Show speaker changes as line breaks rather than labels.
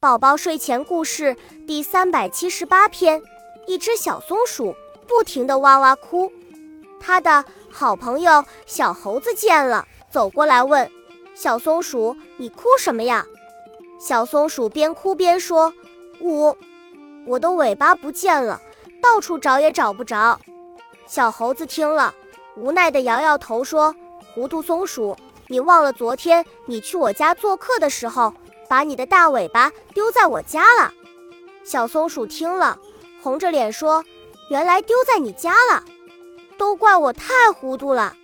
宝宝睡前故事第三百七十八篇：一只小松鼠不停地哇哇哭，它的好朋友小猴子见了，走过来问：“小松鼠，你哭什么呀？”小松鼠边哭边说：“我，我的尾巴不见了，到处找也找不着。”小猴子听了，无奈地摇摇头说：“糊涂松鼠，你忘了昨天你去我家做客的时候。”把你的大尾巴丢在我家了，小松鼠听了，红着脸说：“原来丢在你家了，都怪我太糊涂了。”